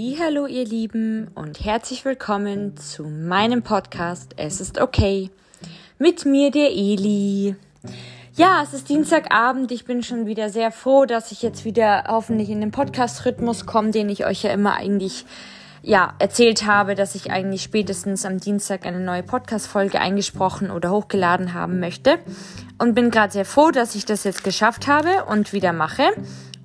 Hallo ihr Lieben und herzlich willkommen zu meinem Podcast Es ist okay. Mit mir der Eli. Ja, es ist Dienstagabend. Ich bin schon wieder sehr froh, dass ich jetzt wieder hoffentlich in den Podcast-Rhythmus komme, den ich euch ja immer eigentlich ja, erzählt habe, dass ich eigentlich spätestens am Dienstag eine neue Podcast-Folge eingesprochen oder hochgeladen haben möchte. Und bin gerade sehr froh, dass ich das jetzt geschafft habe und wieder mache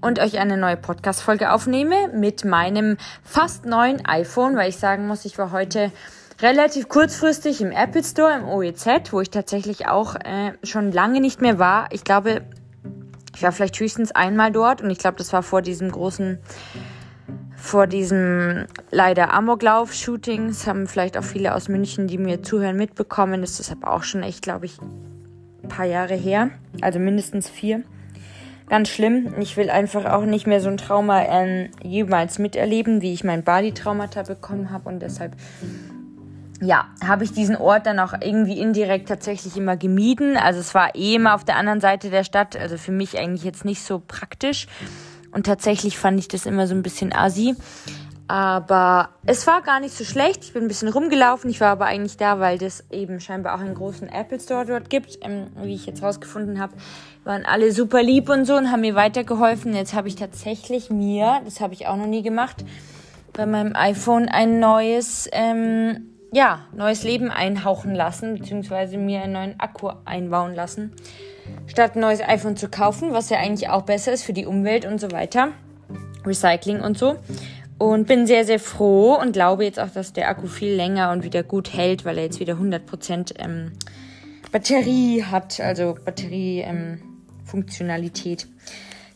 und euch eine neue Podcast-Folge aufnehme mit meinem fast neuen iPhone, weil ich sagen muss, ich war heute relativ kurzfristig im Apple Store im OEZ, wo ich tatsächlich auch äh, schon lange nicht mehr war. Ich glaube, ich war vielleicht höchstens einmal dort und ich glaube, das war vor diesem großen, vor diesem leider Amoklauf-Shooting. Das haben vielleicht auch viele aus München, die mir zuhören, mitbekommen. Das ist aber auch schon echt, glaube ich, ein paar Jahre her. Also mindestens vier ganz schlimm. Ich will einfach auch nicht mehr so ein Trauma ähm, jemals miterleben, wie ich mein Bali-Traumata bekommen habe. Und deshalb, ja, habe ich diesen Ort dann auch irgendwie indirekt tatsächlich immer gemieden. Also es war eh immer auf der anderen Seite der Stadt. Also für mich eigentlich jetzt nicht so praktisch. Und tatsächlich fand ich das immer so ein bisschen assi. Aber es war gar nicht so schlecht. Ich bin ein bisschen rumgelaufen. Ich war aber eigentlich da, weil das eben scheinbar auch einen großen Apple Store dort gibt, ähm, wie ich jetzt rausgefunden habe. Waren alle super lieb und so und haben mir weitergeholfen. Jetzt habe ich tatsächlich mir, das habe ich auch noch nie gemacht, bei meinem iPhone ein neues, ähm, ja, neues Leben einhauchen lassen, beziehungsweise mir einen neuen Akku einbauen lassen, statt ein neues iPhone zu kaufen, was ja eigentlich auch besser ist für die Umwelt und so weiter. Recycling und so und bin sehr, sehr froh und glaube jetzt auch, dass der Akku viel länger und wieder gut hält, weil er jetzt wieder 100% ähm, Batterie hat, also Batteriefunktionalität. Ähm,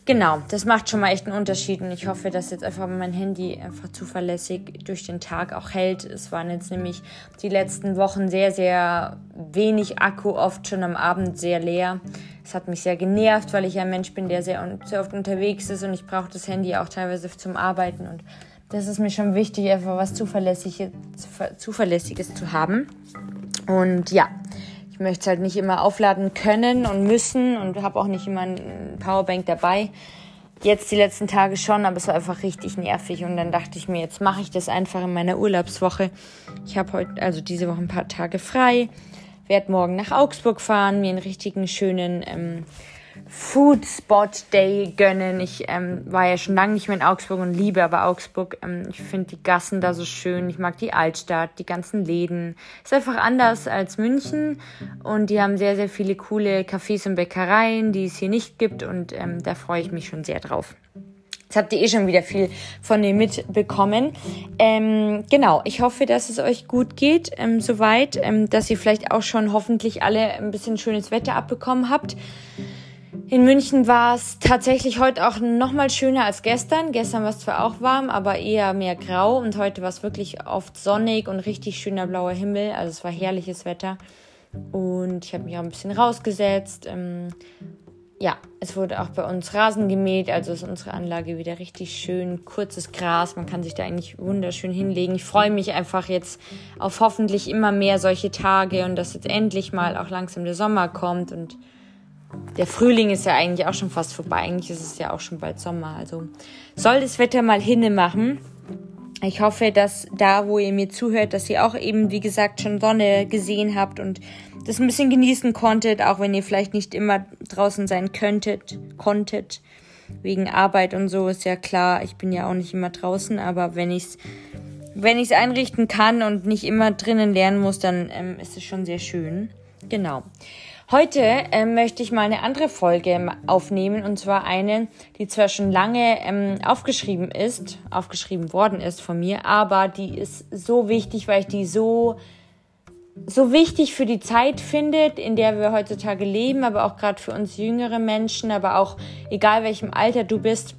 genau, das macht schon mal echt einen Unterschied und ich hoffe, dass jetzt einfach mein Handy einfach zuverlässig durch den Tag auch hält. Es waren jetzt nämlich die letzten Wochen sehr, sehr wenig Akku, oft schon am Abend sehr leer. Es hat mich sehr genervt, weil ich ein Mensch bin, der sehr, sehr oft unterwegs ist und ich brauche das Handy auch teilweise zum Arbeiten und das ist mir schon wichtig, einfach was Zuverlässiges, Zuverlässiges zu haben. Und ja, ich möchte es halt nicht immer aufladen können und müssen und habe auch nicht immer ein Powerbank dabei. Jetzt die letzten Tage schon, aber es war einfach richtig nervig und dann dachte ich mir, jetzt mache ich das einfach in meiner Urlaubswoche. Ich habe heute, also diese Woche ein paar Tage frei, werde morgen nach Augsburg fahren, mir einen richtigen schönen ähm, Food Spot Day gönnen. Ich ähm, war ja schon lange nicht mehr in Augsburg und liebe aber Augsburg. Ähm, ich finde die Gassen da so schön. Ich mag die Altstadt, die ganzen Läden. Ist einfach anders als München und die haben sehr, sehr viele coole Cafés und Bäckereien, die es hier nicht gibt und ähm, da freue ich mich schon sehr drauf. Jetzt habt ihr eh schon wieder viel von mir mitbekommen. Ähm, genau, ich hoffe, dass es euch gut geht, ähm, soweit, ähm, dass ihr vielleicht auch schon hoffentlich alle ein bisschen schönes Wetter abbekommen habt. In München war es tatsächlich heute auch noch mal schöner als gestern. Gestern war es zwar auch warm, aber eher mehr grau und heute war es wirklich oft sonnig und richtig schöner blauer Himmel. Also es war herrliches Wetter und ich habe mich auch ein bisschen rausgesetzt. Ähm, ja, es wurde auch bei uns Rasen gemäht, also ist unsere Anlage wieder richtig schön, kurzes Gras, man kann sich da eigentlich wunderschön hinlegen. Ich freue mich einfach jetzt auf hoffentlich immer mehr solche Tage und dass jetzt endlich mal auch langsam der Sommer kommt und der Frühling ist ja eigentlich auch schon fast vorbei. Eigentlich ist es ja auch schon bald Sommer. Also soll das Wetter mal hinne machen. Ich hoffe, dass da, wo ihr mir zuhört, dass ihr auch eben, wie gesagt, schon Sonne gesehen habt und das ein bisschen genießen konntet, auch wenn ihr vielleicht nicht immer draußen sein könntet, konntet. Wegen Arbeit und so ist ja klar, ich bin ja auch nicht immer draußen, aber wenn ich es wenn ich's einrichten kann und nicht immer drinnen lernen muss, dann ähm, ist es schon sehr schön. Genau. Heute ähm, möchte ich mal eine andere Folge aufnehmen und zwar eine, die zwar schon lange ähm, aufgeschrieben ist, aufgeschrieben worden ist von mir, aber die ist so wichtig, weil ich die so so wichtig für die Zeit findet, in der wir heutzutage leben, aber auch gerade für uns jüngere Menschen, aber auch egal welchem Alter du bist.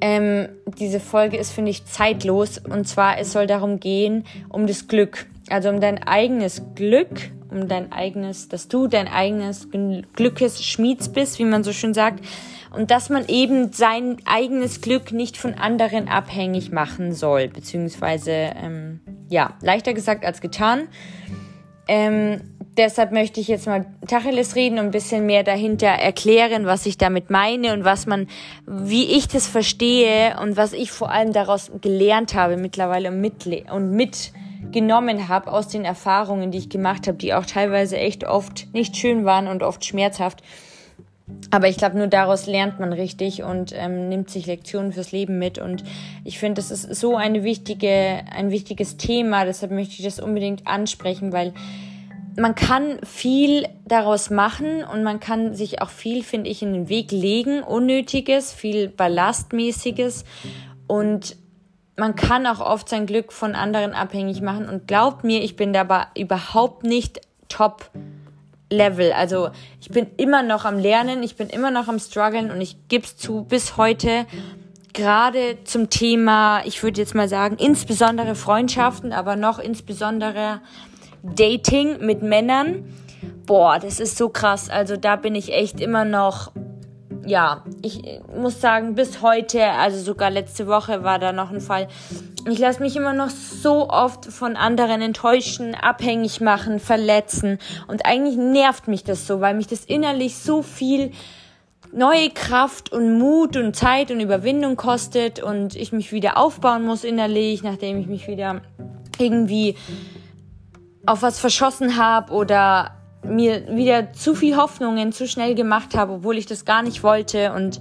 Ähm, diese Folge ist, finde ich, zeitlos. Und zwar, es soll darum gehen, um das Glück. Also um dein eigenes Glück um dein eigenes, dass du dein eigenes Glückes Schmieds bist, wie man so schön sagt. Und dass man eben sein eigenes Glück nicht von anderen abhängig machen soll, beziehungsweise, ähm, ja, leichter gesagt als getan. Ähm, deshalb möchte ich jetzt mal Tacheles reden und ein bisschen mehr dahinter erklären, was ich damit meine und was man, wie ich das verstehe und was ich vor allem daraus gelernt habe mittlerweile und, mit, und mitgenommen habe aus den Erfahrungen, die ich gemacht habe, die auch teilweise echt oft nicht schön waren und oft schmerzhaft. Aber ich glaube, nur daraus lernt man richtig und ähm, nimmt sich Lektionen fürs Leben mit. Und ich finde, das ist so eine wichtige, ein wichtiges Thema. Deshalb möchte ich das unbedingt ansprechen, weil man kann viel daraus machen und man kann sich auch viel, finde ich, in den Weg legen, unnötiges, viel ballastmäßiges und man kann auch oft sein Glück von anderen abhängig machen und glaubt mir, ich bin dabei überhaupt nicht top Level. Also ich bin immer noch am Lernen, ich bin immer noch am struggeln und ich gebe es zu bis heute gerade zum Thema, ich würde jetzt mal sagen, insbesondere Freundschaften, aber noch insbesondere Dating mit Männern. Boah, das ist so krass. Also da bin ich echt immer noch, ja, ich muss sagen, bis heute, also sogar letzte Woche war da noch ein Fall. Ich lasse mich immer noch so oft von anderen enttäuschen, abhängig machen, verletzen. Und eigentlich nervt mich das so, weil mich das innerlich so viel neue Kraft und Mut und Zeit und Überwindung kostet und ich mich wieder aufbauen muss innerlich, nachdem ich mich wieder irgendwie auf was verschossen habe oder mir wieder zu viel Hoffnungen zu schnell gemacht habe, obwohl ich das gar nicht wollte und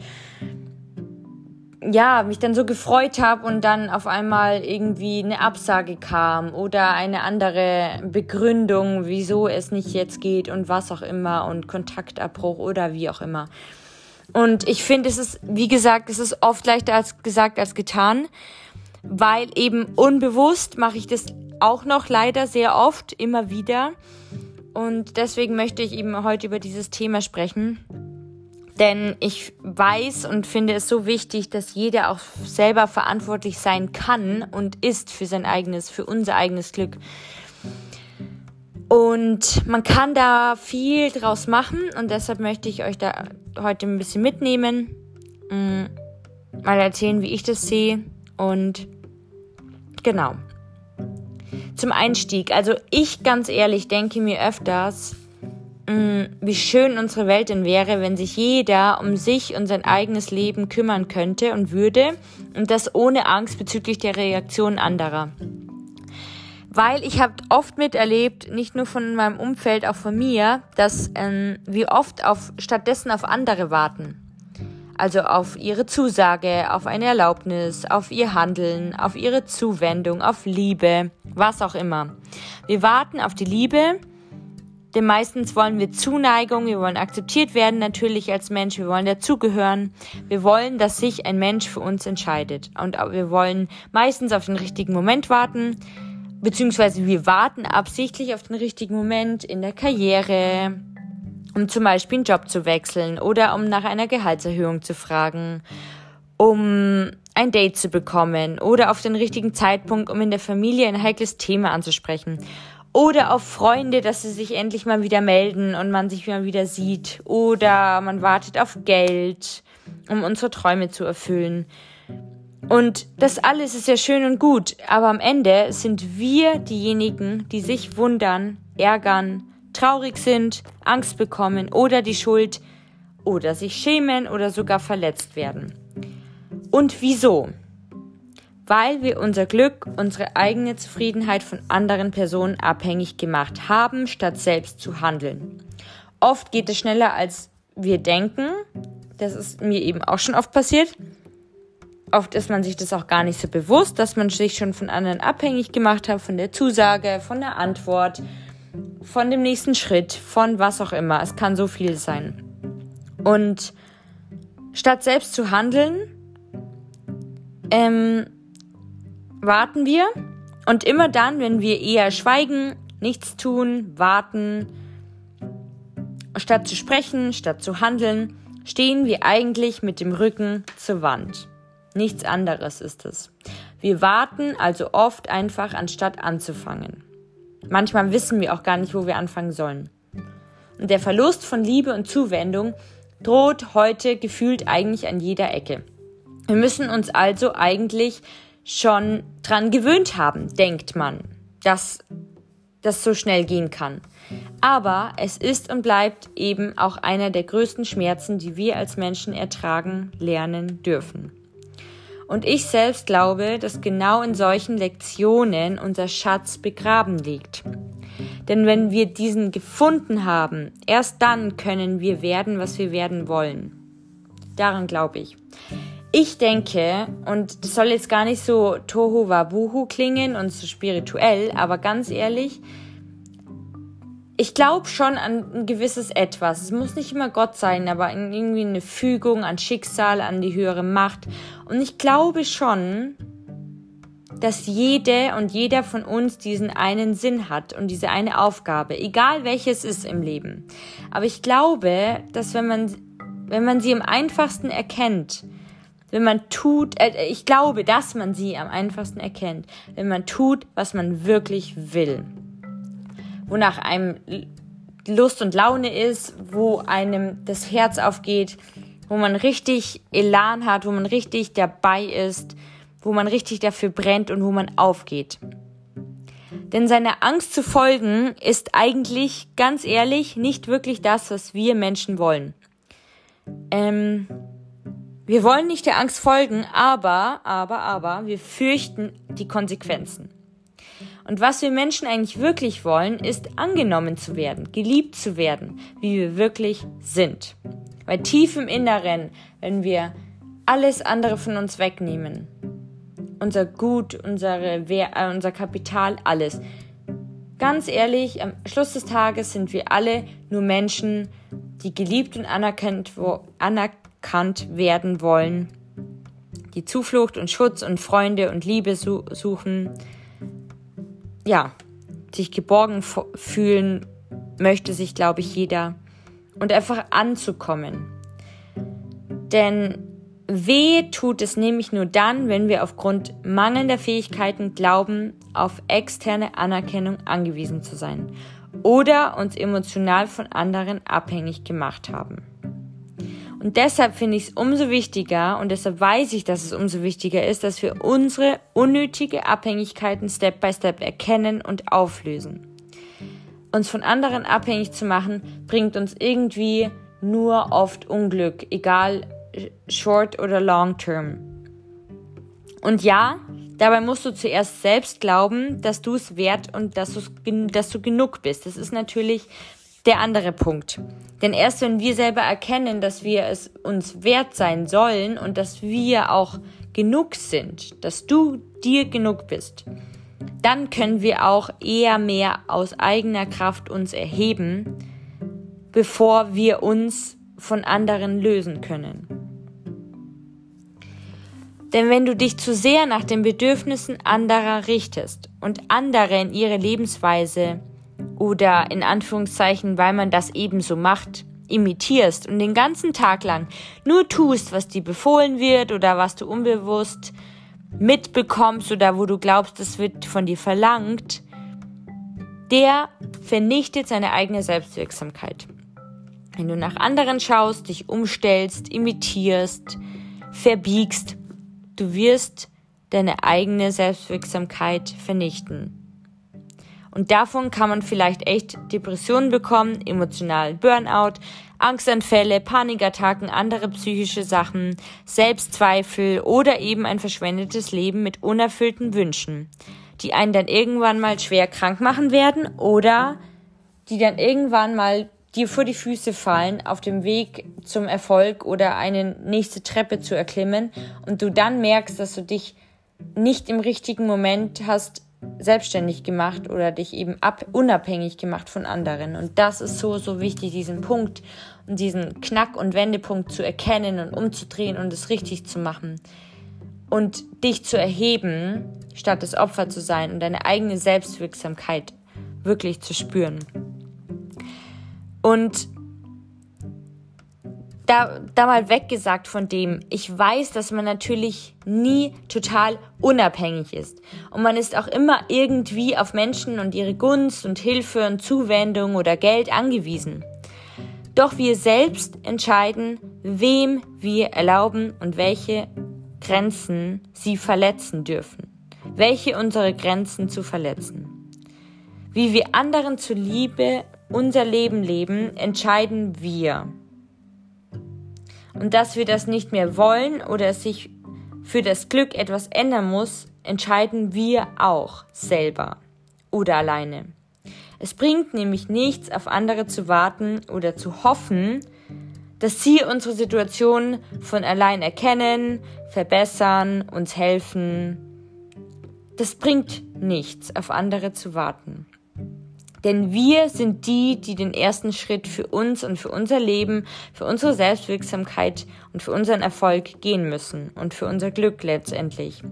ja, mich dann so gefreut habe und dann auf einmal irgendwie eine Absage kam oder eine andere Begründung, wieso es nicht jetzt geht und was auch immer und Kontaktabbruch oder wie auch immer. Und ich finde, es ist, wie gesagt, es ist oft leichter als gesagt als getan, weil eben unbewusst mache ich das auch noch leider sehr oft, immer wieder. Und deswegen möchte ich eben heute über dieses Thema sprechen. Denn ich weiß und finde es so wichtig, dass jeder auch selber verantwortlich sein kann und ist für sein eigenes, für unser eigenes Glück. Und man kann da viel draus machen und deshalb möchte ich euch da heute ein bisschen mitnehmen, mm, mal erzählen, wie ich das sehe und genau. Zum Einstieg. Also ich ganz ehrlich denke mir öfters, mh, mm, wie schön unsere Welt denn wäre, wenn sich jeder um sich und sein eigenes Leben kümmern könnte und würde und das ohne Angst bezüglich der Reaktion anderer. Weil ich habe oft miterlebt, nicht nur von meinem Umfeld, auch von mir, dass ähm, wir oft auf stattdessen auf andere warten. Also auf ihre Zusage, auf eine Erlaubnis, auf ihr Handeln, auf ihre Zuwendung, auf Liebe, was auch immer. Wir warten auf die Liebe, denn meistens wollen wir Zuneigung, wir wollen akzeptiert werden natürlich als Mensch, wir wollen dazugehören, wir wollen, dass sich ein Mensch für uns entscheidet. Und wir wollen meistens auf den richtigen Moment warten, beziehungsweise wir warten absichtlich auf den richtigen Moment in der Karriere, um zum Beispiel einen Job zu wechseln oder um nach einer Gehaltserhöhung zu fragen, um ein Date zu bekommen oder auf den richtigen Zeitpunkt, um in der Familie ein heikles Thema anzusprechen oder auf Freunde, dass sie sich endlich mal wieder melden und man sich mal wieder sieht oder man wartet auf Geld, um unsere Träume zu erfüllen. Und das alles ist ja schön und gut, aber am Ende sind wir diejenigen, die sich wundern, ärgern, traurig sind, Angst bekommen oder die Schuld oder sich schämen oder sogar verletzt werden. Und wieso? Weil wir unser Glück, unsere eigene Zufriedenheit von anderen Personen abhängig gemacht haben, statt selbst zu handeln. Oft geht es schneller, als wir denken. Das ist mir eben auch schon oft passiert. Oft ist man sich das auch gar nicht so bewusst, dass man sich schon von anderen abhängig gemacht hat, von der Zusage, von der Antwort, von dem nächsten Schritt, von was auch immer. Es kann so viel sein. Und statt selbst zu handeln, ähm, warten wir. Und immer dann, wenn wir eher schweigen, nichts tun, warten, statt zu sprechen, statt zu handeln, stehen wir eigentlich mit dem Rücken zur Wand. Nichts anderes ist es. Wir warten also oft einfach, anstatt anzufangen. Manchmal wissen wir auch gar nicht, wo wir anfangen sollen. Und der Verlust von Liebe und Zuwendung droht heute gefühlt eigentlich an jeder Ecke. Wir müssen uns also eigentlich schon dran gewöhnt haben, denkt man, dass das so schnell gehen kann. Aber es ist und bleibt eben auch einer der größten Schmerzen, die wir als Menschen ertragen lernen dürfen. Und ich selbst glaube, dass genau in solchen Lektionen unser Schatz begraben liegt. Denn wenn wir diesen gefunden haben, erst dann können wir werden, was wir werden wollen. Daran glaube ich. Ich denke, und das soll jetzt gar nicht so Tohu Wabuhu klingen und so spirituell, aber ganz ehrlich, ich glaube schon an ein gewisses Etwas. Es muss nicht immer Gott sein, aber irgendwie eine Fügung, an Schicksal, an die höhere Macht. Und ich glaube schon, dass jede und jeder von uns diesen einen Sinn hat und diese eine Aufgabe, egal welches ist im Leben. Aber ich glaube, dass wenn man, wenn man sie am einfachsten erkennt, wenn man tut, äh, ich glaube, dass man sie am einfachsten erkennt, wenn man tut, was man wirklich will. Wonach einem Lust und Laune ist, wo einem das Herz aufgeht, wo man richtig Elan hat, wo man richtig dabei ist, wo man richtig dafür brennt und wo man aufgeht. Denn seiner Angst zu folgen ist eigentlich, ganz ehrlich, nicht wirklich das, was wir Menschen wollen. Ähm, wir wollen nicht der Angst folgen, aber, aber, aber, wir fürchten die Konsequenzen. Und was wir Menschen eigentlich wirklich wollen, ist angenommen zu werden, geliebt zu werden, wie wir wirklich sind. Weil tief im Inneren, wenn wir alles andere von uns wegnehmen, unser Gut, unsere äh, unser Kapital, alles. Ganz ehrlich, am Schluss des Tages sind wir alle nur Menschen, die geliebt und anerkannt, wo, anerkannt erkannt werden wollen, die Zuflucht und Schutz und Freunde und Liebe su suchen, ja, sich geborgen fühlen möchte sich, glaube ich, jeder und einfach anzukommen. Denn weh tut es nämlich nur dann, wenn wir aufgrund mangelnder Fähigkeiten glauben, auf externe Anerkennung angewiesen zu sein oder uns emotional von anderen abhängig gemacht haben. Und deshalb finde ich es umso wichtiger und deshalb weiß ich, dass es umso wichtiger ist, dass wir unsere unnötige Abhängigkeiten Step by Step erkennen und auflösen. Uns von anderen abhängig zu machen, bringt uns irgendwie nur oft Unglück, egal short oder long term. Und ja, dabei musst du zuerst selbst glauben, dass du es wert und dass, dass du genug bist. Das ist natürlich der andere Punkt. Denn erst wenn wir selber erkennen, dass wir es uns wert sein sollen und dass wir auch genug sind, dass du dir genug bist, dann können wir auch eher mehr aus eigener Kraft uns erheben, bevor wir uns von anderen lösen können. Denn wenn du dich zu sehr nach den Bedürfnissen anderer richtest und andere in ihre Lebensweise oder in Anführungszeichen, weil man das ebenso macht, imitierst und den ganzen Tag lang nur tust, was dir befohlen wird oder was du unbewusst mitbekommst oder wo du glaubst, es wird von dir verlangt, der vernichtet seine eigene Selbstwirksamkeit. Wenn du nach anderen schaust, dich umstellst, imitierst, verbiegst, du wirst deine eigene Selbstwirksamkeit vernichten. Und davon kann man vielleicht echt Depressionen bekommen, emotionalen Burnout, Angstanfälle, Panikattacken, andere psychische Sachen, Selbstzweifel oder eben ein verschwendetes Leben mit unerfüllten Wünschen, die einen dann irgendwann mal schwer krank machen werden oder die dann irgendwann mal dir vor die Füße fallen auf dem Weg zum Erfolg oder eine nächste Treppe zu erklimmen. Und du dann merkst, dass du dich nicht im richtigen Moment hast selbstständig gemacht oder dich eben ab, unabhängig gemacht von anderen. Und das ist so, so wichtig, diesen Punkt und diesen Knack- und Wendepunkt zu erkennen und umzudrehen und es richtig zu machen. Und dich zu erheben, statt das Opfer zu sein und deine eigene Selbstwirksamkeit wirklich zu spüren. Und da, da mal weggesagt von dem, ich weiß, dass man natürlich nie total unabhängig ist. Und man ist auch immer irgendwie auf Menschen und ihre Gunst und Hilfe und Zuwendung oder Geld angewiesen. Doch wir selbst entscheiden, wem wir erlauben und welche Grenzen sie verletzen dürfen. Welche unsere Grenzen zu verletzen. Wie wir anderen zuliebe unser Leben leben, entscheiden wir. Und dass wir das nicht mehr wollen oder sich für das Glück etwas ändern muss, entscheiden wir auch selber oder alleine. Es bringt nämlich nichts, auf andere zu warten oder zu hoffen, dass sie unsere Situation von allein erkennen, verbessern, uns helfen. Das bringt nichts, auf andere zu warten. Denn wir sind die, die den ersten Schritt für uns und für unser Leben, für unsere Selbstwirksamkeit und für unseren Erfolg gehen müssen und für unser Glück letztendlich.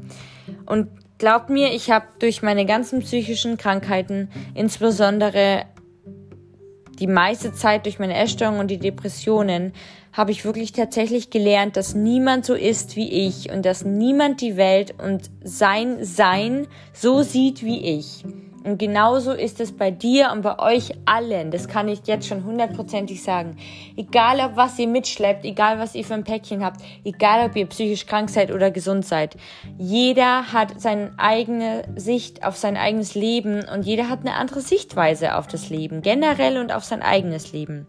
Und glaubt mir, ich habe durch meine ganzen psychischen Krankheiten, insbesondere die meiste Zeit durch meine Essstörung und die Depressionen, habe ich wirklich tatsächlich gelernt, dass niemand so ist wie ich und dass niemand die Welt und sein Sein so sieht wie ich. Und genauso ist es bei dir und bei euch allen. Das kann ich jetzt schon hundertprozentig sagen. Egal, ob was ihr mitschleppt, egal, was ihr für ein Päckchen habt, egal, ob ihr psychisch krank seid oder gesund seid. Jeder hat seine eigene Sicht auf sein eigenes Leben und jeder hat eine andere Sichtweise auf das Leben, generell und auf sein eigenes Leben.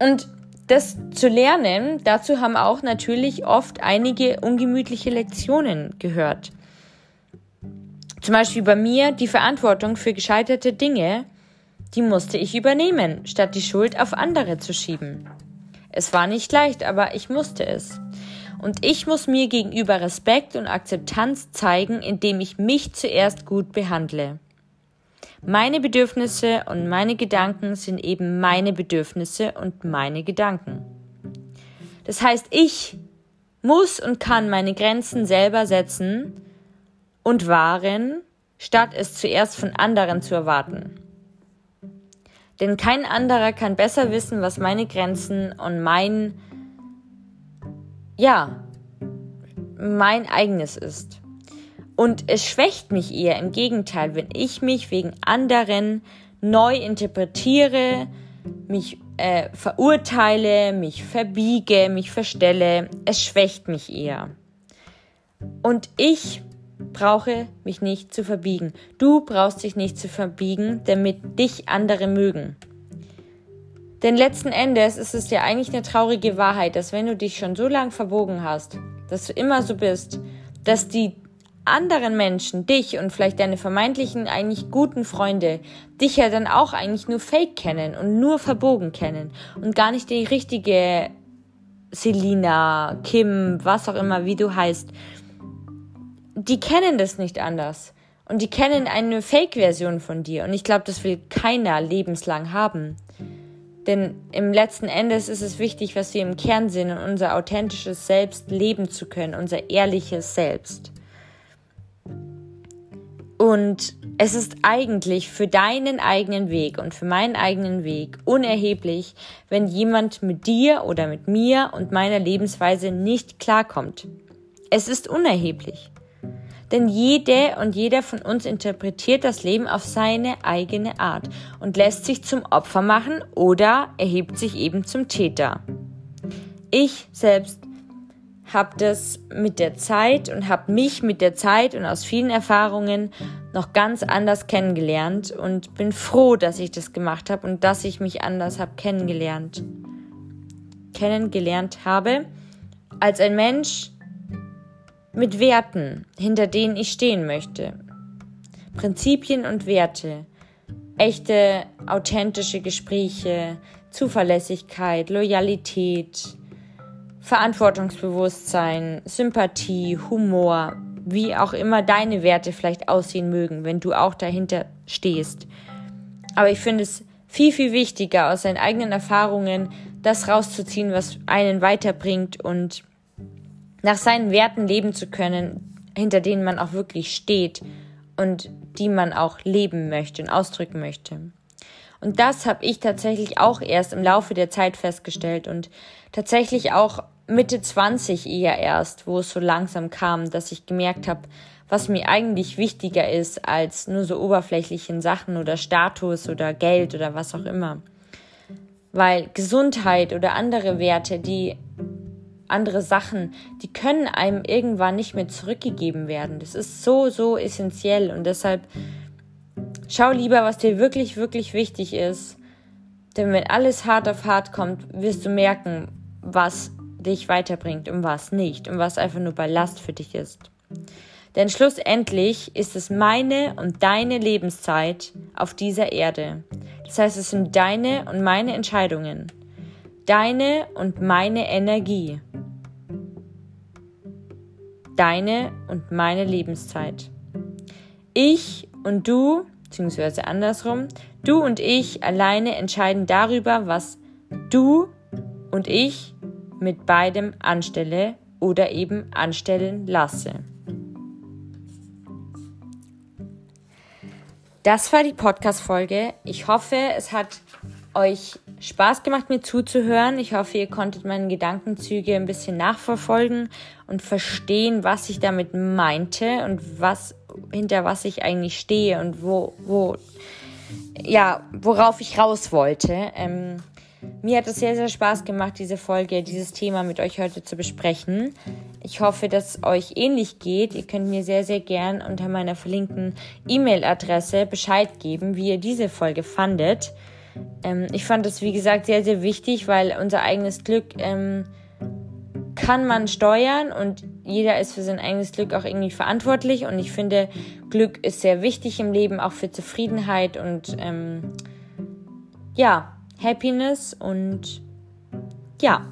Und das zu lernen, dazu haben auch natürlich oft einige ungemütliche Lektionen gehört. Zum Beispiel bei mir die Verantwortung für gescheiterte Dinge, die musste ich übernehmen, statt die Schuld auf andere zu schieben. Es war nicht leicht, aber ich musste es. Und ich muss mir gegenüber Respekt und Akzeptanz zeigen, indem ich mich zuerst gut behandle. Meine Bedürfnisse und meine Gedanken sind eben meine Bedürfnisse und meine Gedanken. Das heißt, ich muss und kann meine Grenzen selber setzen und wahren, statt es zuerst von anderen zu erwarten. Denn kein anderer kann besser wissen, was meine Grenzen und mein, ja, mein eigenes ist. Und es schwächt mich eher im Gegenteil, wenn ich mich wegen anderen neu interpretiere, mich äh, verurteile, mich verbiege, mich verstelle. Es schwächt mich eher. Und ich brauche mich nicht zu verbiegen. Du brauchst dich nicht zu verbiegen, damit dich andere mögen. Denn letzten Endes ist es ja eigentlich eine traurige Wahrheit, dass wenn du dich schon so lange verbogen hast, dass du immer so bist, dass die anderen Menschen, dich und vielleicht deine vermeintlichen eigentlich guten Freunde, dich ja dann auch eigentlich nur fake kennen und nur verbogen kennen und gar nicht die richtige Selina, Kim, was auch immer, wie du heißt, die kennen das nicht anders. Und die kennen eine Fake-Version von dir. Und ich glaube, das will keiner lebenslang haben. Denn im letzten Endes ist es wichtig, was wir im Kern sind und unser authentisches Selbst leben zu können, unser ehrliches Selbst. Und es ist eigentlich für deinen eigenen Weg und für meinen eigenen Weg unerheblich, wenn jemand mit dir oder mit mir und meiner Lebensweise nicht klarkommt. Es ist unerheblich. Denn jede und jeder von uns interpretiert das Leben auf seine eigene Art und lässt sich zum Opfer machen oder erhebt sich eben zum Täter. Ich selbst habe das mit der Zeit und habe mich mit der Zeit und aus vielen Erfahrungen noch ganz anders kennengelernt und bin froh, dass ich das gemacht habe und dass ich mich anders habe kennengelernt. Kennengelernt habe als ein Mensch, mit Werten, hinter denen ich stehen möchte. Prinzipien und Werte, echte, authentische Gespräche, Zuverlässigkeit, Loyalität, Verantwortungsbewusstsein, Sympathie, Humor, wie auch immer deine Werte vielleicht aussehen mögen, wenn du auch dahinter stehst. Aber ich finde es viel, viel wichtiger, aus seinen eigenen Erfahrungen das rauszuziehen, was einen weiterbringt und nach seinen Werten leben zu können, hinter denen man auch wirklich steht und die man auch leben möchte und ausdrücken möchte. Und das habe ich tatsächlich auch erst im Laufe der Zeit festgestellt und tatsächlich auch Mitte 20 eher erst, wo es so langsam kam, dass ich gemerkt habe, was mir eigentlich wichtiger ist als nur so oberflächlichen Sachen oder Status oder Geld oder was auch immer. Weil Gesundheit oder andere Werte, die andere Sachen, die können einem irgendwann nicht mehr zurückgegeben werden. Das ist so, so essentiell und deshalb Schau lieber, was dir wirklich, wirklich wichtig ist. Denn wenn alles hart auf hart kommt, wirst du merken, was dich weiterbringt und was nicht und was einfach nur Ballast für dich ist. Denn schlussendlich ist es meine und deine Lebenszeit auf dieser Erde. Das heißt, es sind deine und meine Entscheidungen. Deine und meine Energie. Deine und meine Lebenszeit. Ich und du, beziehungsweise andersrum, du und ich alleine entscheiden darüber, was du und ich mit beidem anstelle oder eben anstellen lasse. Das war die Podcast-Folge. Ich hoffe, es hat euch Spaß gemacht, mir zuzuhören. Ich hoffe, ihr konntet meine Gedankenzüge ein bisschen nachverfolgen und verstehen, was ich damit meinte und was, hinter was ich eigentlich stehe und wo, wo, ja, worauf ich raus wollte. Ähm, mir hat es sehr, sehr Spaß gemacht, diese Folge, dieses Thema mit euch heute zu besprechen. Ich hoffe, dass es euch ähnlich geht. Ihr könnt mir sehr, sehr gern unter meiner verlinkten E-Mail-Adresse Bescheid geben, wie ihr diese Folge fandet. Ähm, ich fand das, wie gesagt, sehr, sehr wichtig, weil unser eigenes Glück ähm, kann man steuern und jeder ist für sein eigenes Glück auch irgendwie verantwortlich. Und ich finde, Glück ist sehr wichtig im Leben, auch für Zufriedenheit und ähm, ja, Happiness und ja,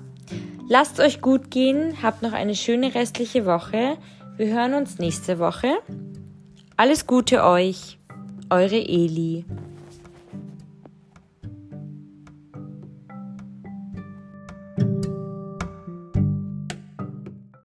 lasst euch gut gehen, habt noch eine schöne restliche Woche. Wir hören uns nächste Woche. Alles Gute euch, eure Eli.